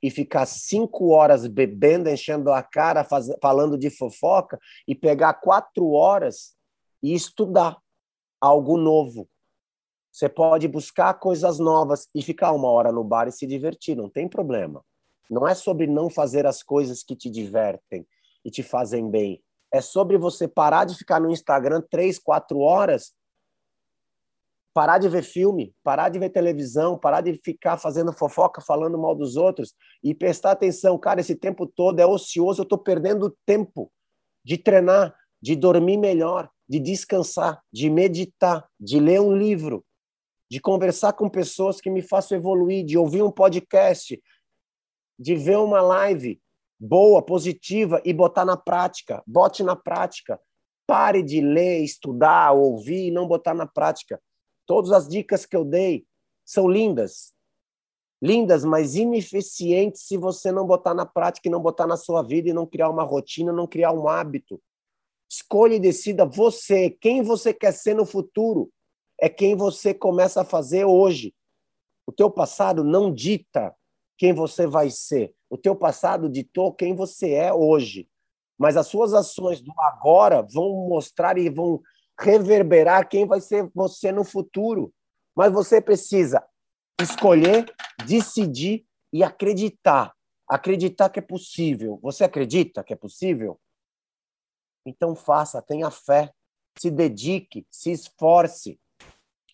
e ficar cinco horas bebendo, enchendo a cara, faz, falando de fofoca, e pegar quatro horas e estudar algo novo. Você pode buscar coisas novas e ficar uma hora no bar e se divertir, não tem problema. Não é sobre não fazer as coisas que te divertem e te fazem bem. É sobre você parar de ficar no Instagram três, quatro horas, parar de ver filme, parar de ver televisão, parar de ficar fazendo fofoca, falando mal dos outros e prestar atenção. Cara, esse tempo todo é ocioso, eu estou perdendo tempo de treinar, de dormir melhor, de descansar, de meditar, de ler um livro, de conversar com pessoas que me façam evoluir, de ouvir um podcast, de ver uma live boa, positiva e botar na prática. Bote na prática. Pare de ler, estudar, ouvir e não botar na prática. Todas as dicas que eu dei são lindas. Lindas, mas ineficientes se você não botar na prática e não botar na sua vida e não criar uma rotina, não criar um hábito. Escolha e decida você, quem você quer ser no futuro é quem você começa a fazer hoje. O teu passado não dita quem você vai ser. O teu passado ditou quem você é hoje. Mas as suas ações do agora vão mostrar e vão reverberar quem vai ser você no futuro. Mas você precisa escolher, decidir e acreditar. Acreditar que é possível. Você acredita que é possível? Então faça, tenha fé, se dedique, se esforce.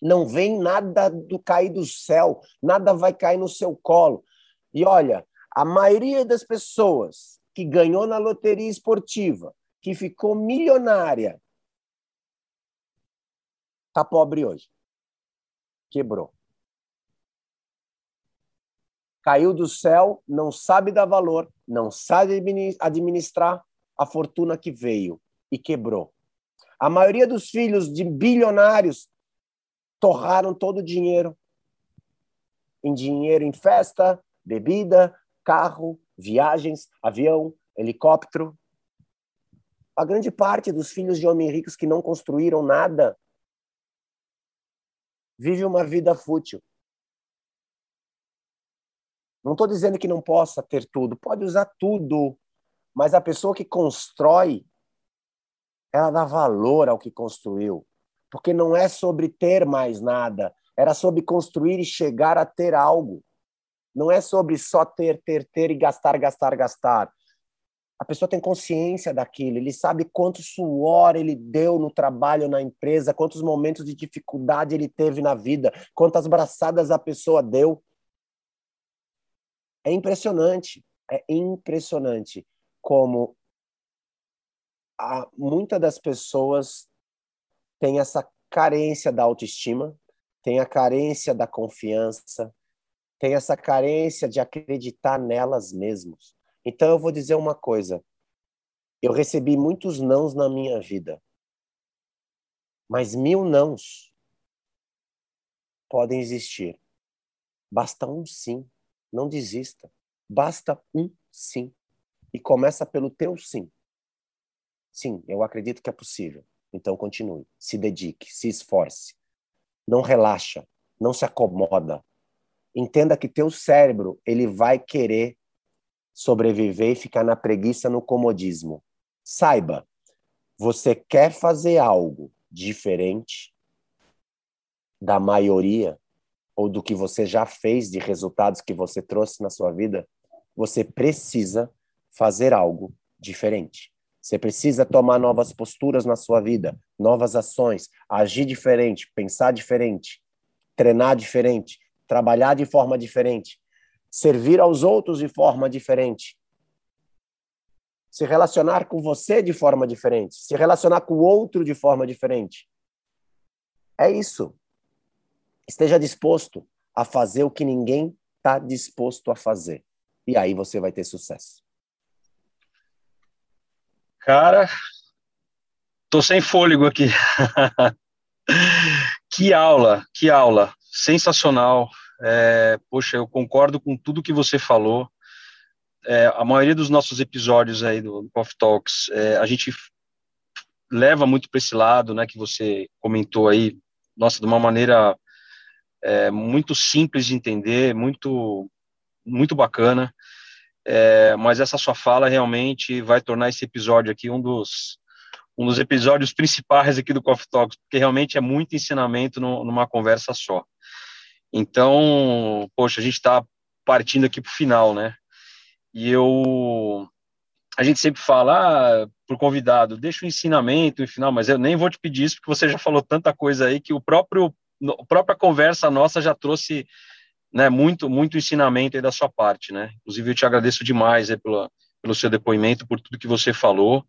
Não vem nada do cair do céu, nada vai cair no seu colo. E olha, a maioria das pessoas que ganhou na loteria esportiva, que ficou milionária, tá pobre hoje. Quebrou. Caiu do céu, não sabe dar valor, não sabe administrar a fortuna que veio e quebrou. A maioria dos filhos de bilionários torraram todo o dinheiro em dinheiro em festa, bebida, carro, viagens, avião, helicóptero. A grande parte dos filhos de homens ricos que não construíram nada vive uma vida fútil. Não estou dizendo que não possa ter tudo, pode usar tudo, mas a pessoa que constrói, ela dá valor ao que construiu. Porque não é sobre ter mais nada, era sobre construir e chegar a ter algo. Não é sobre só ter, ter, ter e gastar, gastar, gastar. A pessoa tem consciência daquilo, ele sabe quanto suor ele deu no trabalho, na empresa, quantos momentos de dificuldade ele teve na vida, quantas braçadas a pessoa deu. É impressionante, é impressionante como muitas das pessoas têm essa carência da autoestima, tem a carência da confiança, tem essa carência de acreditar nelas mesmas. Então eu vou dizer uma coisa. Eu recebi muitos nãos na minha vida. Mas mil nãos podem existir. Basta um sim. Não desista. Basta um sim. E começa pelo teu sim. Sim, eu acredito que é possível. Então continue. Se dedique, se esforce. Não relaxa, não se acomoda, entenda que teu cérebro ele vai querer sobreviver e ficar na preguiça, no comodismo. Saiba, você quer fazer algo diferente da maioria ou do que você já fez de resultados que você trouxe na sua vida, você precisa fazer algo diferente. Você precisa tomar novas posturas na sua vida, novas ações, agir diferente, pensar diferente, treinar diferente, trabalhar de forma diferente, servir aos outros de forma diferente, se relacionar com você de forma diferente, se relacionar com o outro de forma diferente. É isso. Esteja disposto a fazer o que ninguém está disposto a fazer. E aí você vai ter sucesso. Cara, tô sem fôlego aqui. que aula, que aula. Sensacional. É, poxa, eu concordo com tudo que você falou. É, a maioria dos nossos episódios aí do, Coffee Talks, é, a gente leva muito para esse lado, né, que você comentou aí, nossa, de uma maneira é, muito simples de entender, muito, muito bacana. É, mas essa sua fala realmente vai tornar esse episódio aqui um dos, um dos episódios principais aqui do Coffee Talks, porque realmente é muito ensinamento no, numa conversa só. Então, poxa, a gente está partindo aqui para o final, né? E eu. A gente sempre fala ah, para o convidado, deixa o ensinamento no final, mas eu nem vou te pedir isso, porque você já falou tanta coisa aí que o próprio a própria conversa nossa já trouxe né, muito, muito ensinamento aí da sua parte, né? Inclusive, eu te agradeço demais aí pelo, pelo seu depoimento, por tudo que você falou.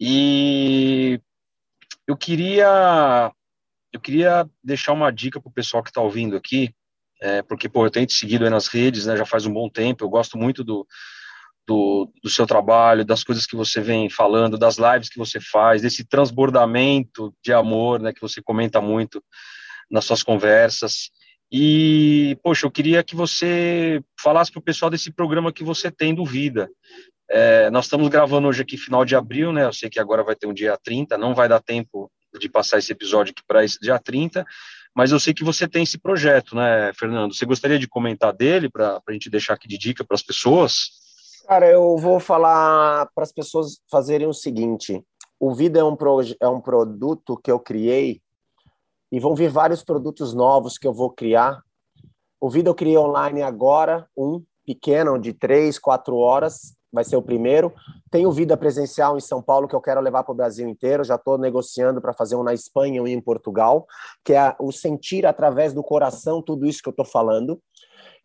E eu queria, eu queria deixar uma dica para o pessoal que está ouvindo aqui, é, porque, pô, eu tenho te seguido aí nas redes, né, já faz um bom tempo, eu gosto muito do, do, do, seu trabalho, das coisas que você vem falando, das lives que você faz, desse transbordamento de amor, né, que você comenta muito nas suas conversas. E, poxa, eu queria que você falasse para o pessoal desse programa que você tem do Vida. É, nós estamos gravando hoje aqui, final de abril, né? Eu sei que agora vai ter um dia 30, não vai dar tempo de passar esse episódio aqui para esse dia 30, mas eu sei que você tem esse projeto, né, Fernando? Você gostaria de comentar dele para a gente deixar aqui de dica para as pessoas? Cara, eu vou falar para as pessoas fazerem o seguinte: o Vida é um, é um produto que eu criei e vão vir vários produtos novos que eu vou criar. O Vida eu criei online agora, um pequeno de três, quatro horas, vai ser o primeiro. Tem o Vida Presencial em São Paulo que eu quero levar para o Brasil inteiro. Já estou negociando para fazer um na Espanha e em Portugal, que é o sentir através do coração tudo isso que eu estou falando.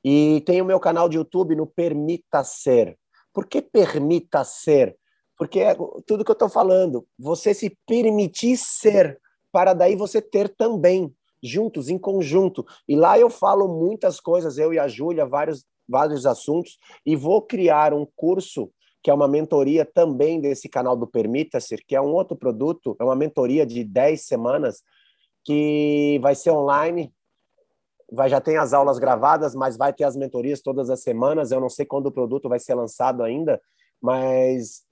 E tem o meu canal de YouTube no Permita Ser. Por que permita ser? Porque é tudo que eu estou falando, você se permitir ser para daí você ter também, juntos, em conjunto. E lá eu falo muitas coisas, eu e a Júlia, vários, vários assuntos, e vou criar um curso que é uma mentoria também desse canal do Permita-se, que é um outro produto, é uma mentoria de 10 semanas, que vai ser online, vai já tem as aulas gravadas, mas vai ter as mentorias todas as semanas. Eu não sei quando o produto vai ser lançado ainda, mas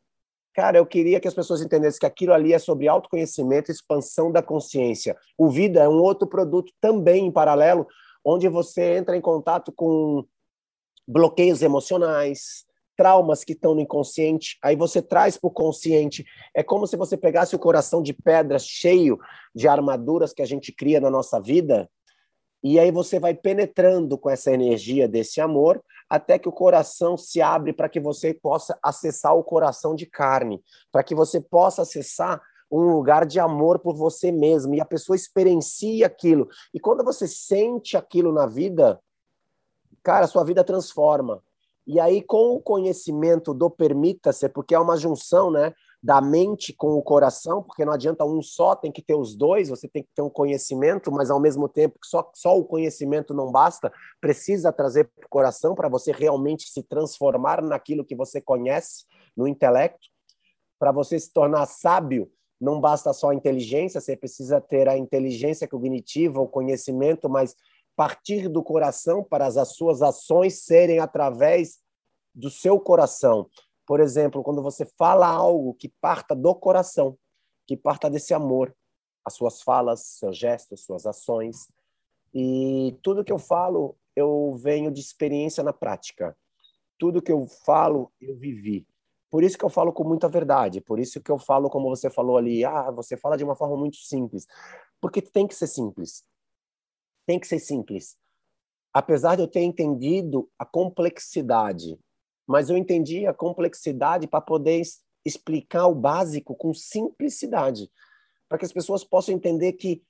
Cara, eu queria que as pessoas entendessem que aquilo ali é sobre autoconhecimento expansão da consciência. O Vida é um outro produto também em paralelo, onde você entra em contato com bloqueios emocionais, traumas que estão no inconsciente, aí você traz para o consciente. É como se você pegasse o coração de pedra cheio de armaduras que a gente cria na nossa vida, e aí você vai penetrando com essa energia desse amor até que o coração se abre para que você possa acessar o coração de carne, para que você possa acessar um lugar de amor por você mesmo e a pessoa experiencia aquilo. E quando você sente aquilo na vida, cara, sua vida transforma. E aí, com o conhecimento do permita-se, porque é uma junção, né? da mente com o coração, porque não adianta um só, tem que ter os dois, você tem que ter um conhecimento, mas ao mesmo tempo só, só o conhecimento não basta, precisa trazer para o coração para você realmente se transformar naquilo que você conhece, no intelecto. Para você se tornar sábio, não basta só a inteligência, você precisa ter a inteligência cognitiva, o conhecimento, mas partir do coração para as suas ações serem através do seu coração. Por exemplo, quando você fala algo que parta do coração, que parta desse amor, as suas falas, seus gestos, suas ações. E tudo que eu falo, eu venho de experiência na prática. Tudo que eu falo, eu vivi. Por isso que eu falo com muita verdade, por isso que eu falo como você falou ali, ah, você fala de uma forma muito simples. Porque tem que ser simples. Tem que ser simples. Apesar de eu ter entendido a complexidade mas eu entendi a complexidade para poder explicar o básico com simplicidade, para que as pessoas possam entender que,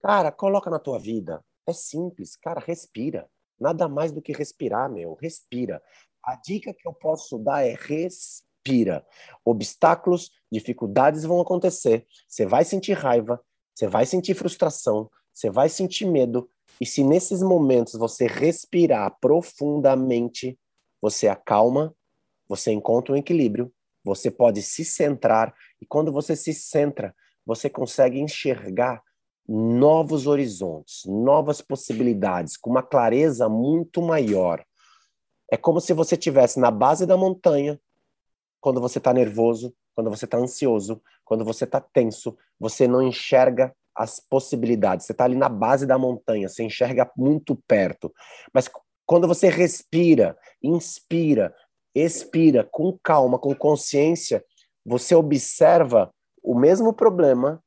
cara, coloca na tua vida. É simples, cara, respira. Nada mais do que respirar, meu. Respira. A dica que eu posso dar é respira. Obstáculos, dificuldades vão acontecer. Você vai sentir raiva, você vai sentir frustração, você vai sentir medo. E se nesses momentos você respirar profundamente, você acalma, você encontra um equilíbrio, você pode se centrar. E quando você se centra, você consegue enxergar novos horizontes, novas possibilidades, com uma clareza muito maior. É como se você estivesse na base da montanha, quando você está nervoso, quando você está ansioso, quando você está tenso, você não enxerga as possibilidades. Você está ali na base da montanha, você enxerga muito perto. Mas quando você respira, inspira, expira com calma, com consciência, você observa o mesmo problema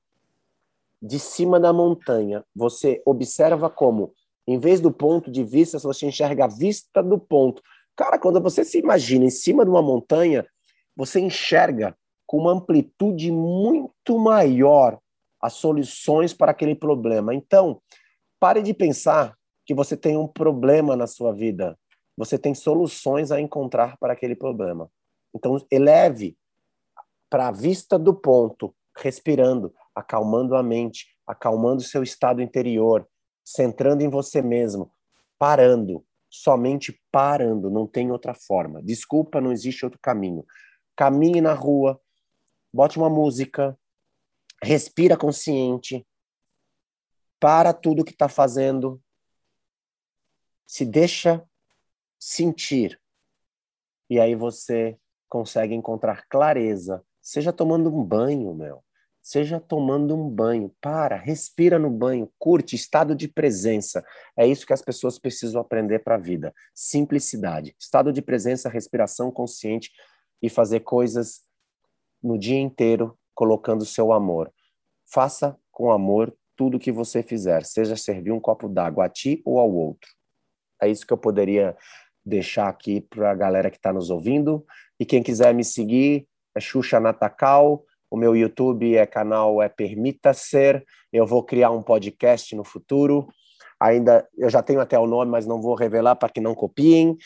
de cima da montanha. Você observa como, em vez do ponto de vista, você enxerga a vista do ponto. Cara, quando você se imagina em cima de uma montanha, você enxerga com uma amplitude muito maior as soluções para aquele problema. Então, pare de pensar que você tem um problema na sua vida. Você tem soluções a encontrar para aquele problema. Então, eleve para a vista do ponto, respirando, acalmando a mente, acalmando seu estado interior, centrando em você mesmo, parando, somente parando, não tem outra forma. Desculpa, não existe outro caminho. Caminhe na rua, bote uma música, respira consciente, para tudo que está fazendo, se deixa sentir. E aí você consegue encontrar clareza. Seja tomando um banho, meu. Seja tomando um banho. Para, respira no banho, curte estado de presença. É isso que as pessoas precisam aprender para a vida. Simplicidade. Estado de presença, respiração consciente e fazer coisas no dia inteiro colocando seu amor. Faça com amor tudo que você fizer, seja servir um copo d'água a ti ou ao outro. É isso que eu poderia deixar aqui para a galera que está nos ouvindo. E quem quiser me seguir é Xuxa Natacal. O meu YouTube é canal é Permita Ser. Eu vou criar um podcast no futuro. Ainda eu já tenho até o nome, mas não vou revelar para que não copiem.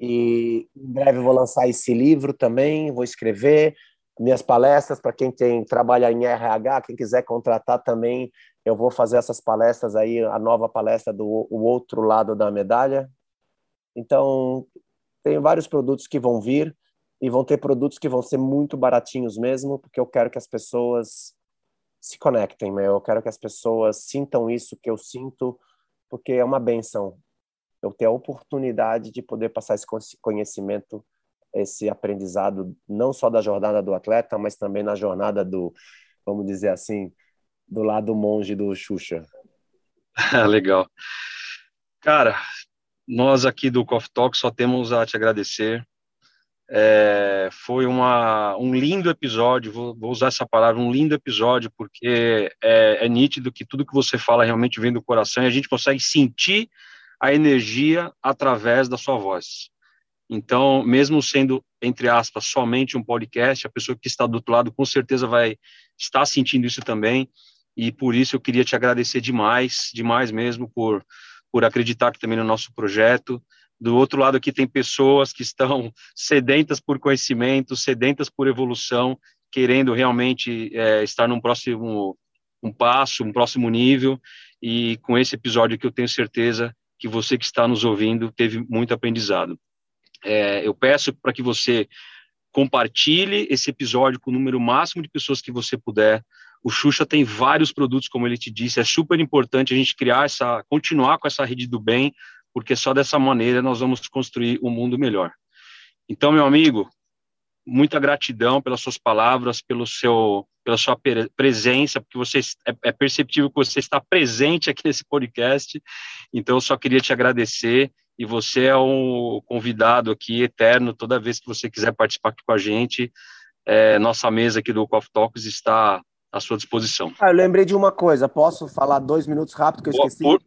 E em breve vou lançar esse livro também, vou escrever minhas palestras para quem tem trabalha em RH, quem quiser contratar também, eu vou fazer essas palestras aí, a nova palestra do o outro lado da medalha. Então, tem vários produtos que vão vir e vão ter produtos que vão ser muito baratinhos mesmo, porque eu quero que as pessoas se conectem, né? eu quero que as pessoas sintam isso que eu sinto, porque é uma benção eu ter a oportunidade de poder passar esse conhecimento esse aprendizado não só da jornada do atleta, mas também na jornada do, vamos dizer assim, do lado monge do Xuxa. Legal. Cara, nós aqui do Coffee Talk só temos a te agradecer. É, foi uma, um lindo episódio, vou, vou, usar essa palavra, um lindo episódio, porque é, é nítido que tudo que você fala realmente vem do coração e a gente consegue sentir a energia através da sua voz. Então, mesmo sendo, entre aspas, somente um podcast, a pessoa que está do outro lado com certeza vai estar sentindo isso também. E por isso eu queria te agradecer demais, demais mesmo, por, por acreditar também no nosso projeto. Do outro lado aqui tem pessoas que estão sedentas por conhecimento, sedentas por evolução, querendo realmente é, estar num próximo um passo, um próximo nível. E com esse episódio que eu tenho certeza que você que está nos ouvindo teve muito aprendizado. É, eu peço para que você compartilhe esse episódio com o número máximo de pessoas que você puder. O Xuxa tem vários produtos, como ele te disse, é super importante a gente criar essa, continuar com essa rede do bem, porque só dessa maneira nós vamos construir um mundo melhor. Então, meu amigo, muita gratidão pelas suas palavras, pelo seu, pela sua presença, porque você é, é perceptível que você está presente aqui nesse podcast. Então, eu só queria te agradecer e você é um convidado aqui eterno toda vez que você quiser participar aqui com a gente. É, nossa mesa aqui do Coffee Talks está à sua disposição. Ah, eu lembrei de uma coisa, posso falar dois minutos rápido que eu esqueci? Por,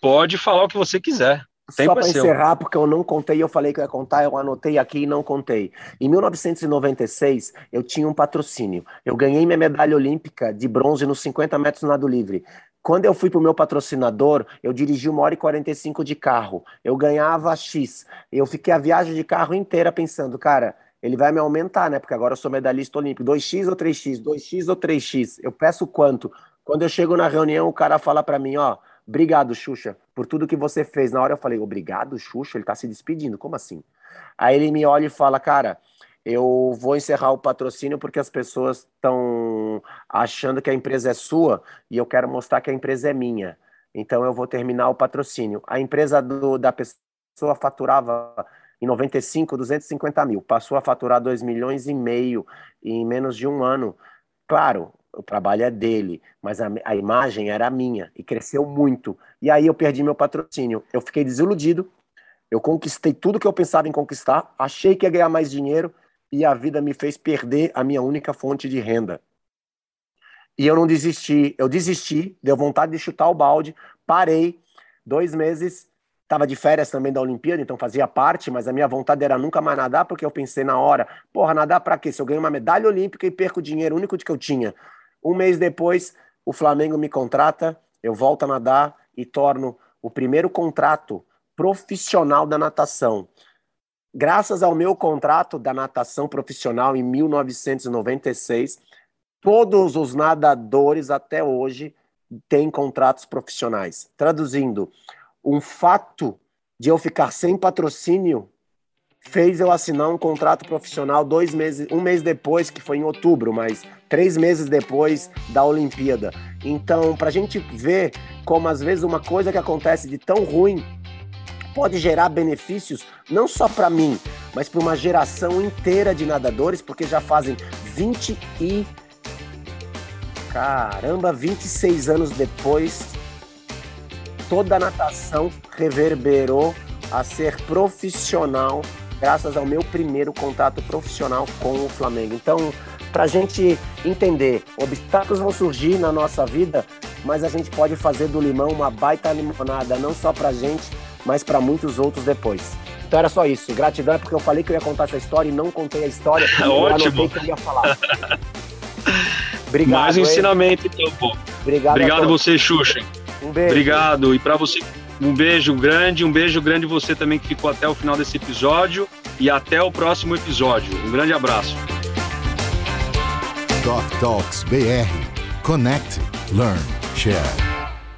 pode falar o que você quiser. Só para encerrar, porque eu não contei, eu falei que eu ia contar, eu anotei aqui e não contei. Em 1996, eu tinha um patrocínio. Eu ganhei minha medalha olímpica de bronze nos 50 metros nado livre. Quando eu fui para o meu patrocinador, eu dirigi uma hora e 45 de carro. Eu ganhava X. Eu fiquei a viagem de carro inteira pensando, cara, ele vai me aumentar, né? Porque agora eu sou medalhista olímpico. 2x ou 3x? 2x ou 3x? Eu peço quanto? Quando eu chego na reunião, o cara fala para mim, ó, obrigado, Xuxa, por tudo que você fez. Na hora eu falei, obrigado, Xuxa? Ele tá se despedindo, como assim? Aí ele me olha e fala, cara, eu vou encerrar o patrocínio porque as pessoas estão achando que a empresa é sua e eu quero mostrar que a empresa é minha. Então eu vou terminar o patrocínio. A empresa do, da pessoa faturava em 95 250 mil, passou a faturar 2 milhões e meio em menos de um ano. Claro, o trabalho é dele, mas a, a imagem era minha e cresceu muito. E aí eu perdi meu patrocínio. Eu fiquei desiludido. Eu conquistei tudo que eu pensava em conquistar, achei que ia ganhar mais dinheiro, e a vida me fez perder a minha única fonte de renda. E eu não desisti, eu desisti, deu vontade de chutar o balde, parei, dois meses, estava de férias também da Olimpíada, então fazia parte, mas a minha vontade era nunca mais nadar, porque eu pensei na hora, porra, nadar para quê? Se eu ganho uma medalha olímpica e perco o dinheiro único que eu tinha. Um mês depois, o Flamengo me contrata, eu volto a nadar e torno o primeiro contrato profissional da natação. Graças ao meu contrato da natação profissional em 1996, todos os nadadores até hoje têm contratos profissionais. Traduzindo, um fato de eu ficar sem patrocínio fez eu assinar um contrato profissional dois meses, um mês depois, que foi em outubro, mas três meses depois da Olimpíada. Então, para a gente ver como às vezes uma coisa que acontece de tão ruim pode gerar benefícios não só para mim, mas para uma geração inteira de nadadores, porque já fazem 20 e caramba, 26 anos depois, toda a natação reverberou a ser profissional graças ao meu primeiro contato profissional com o Flamengo. Então, para a gente entender, obstáculos vão surgir na nossa vida, mas a gente pode fazer do limão uma baita limonada, não só para gente, mas para muitos outros depois. Então era só isso. Gratidão é porque eu falei que eu ia contar essa história e não contei a história. Ótimo. que eu ia falar. Obrigado. Mais um ensinamento, então, pô. Obrigado, Obrigado a você, Xuxa. Um beijo. Obrigado. E para você, um beijo grande, um beijo grande você também que ficou até o final desse episódio. E até o próximo episódio. Um grande abraço. Doc Talks BR. Connect, Learn, Share.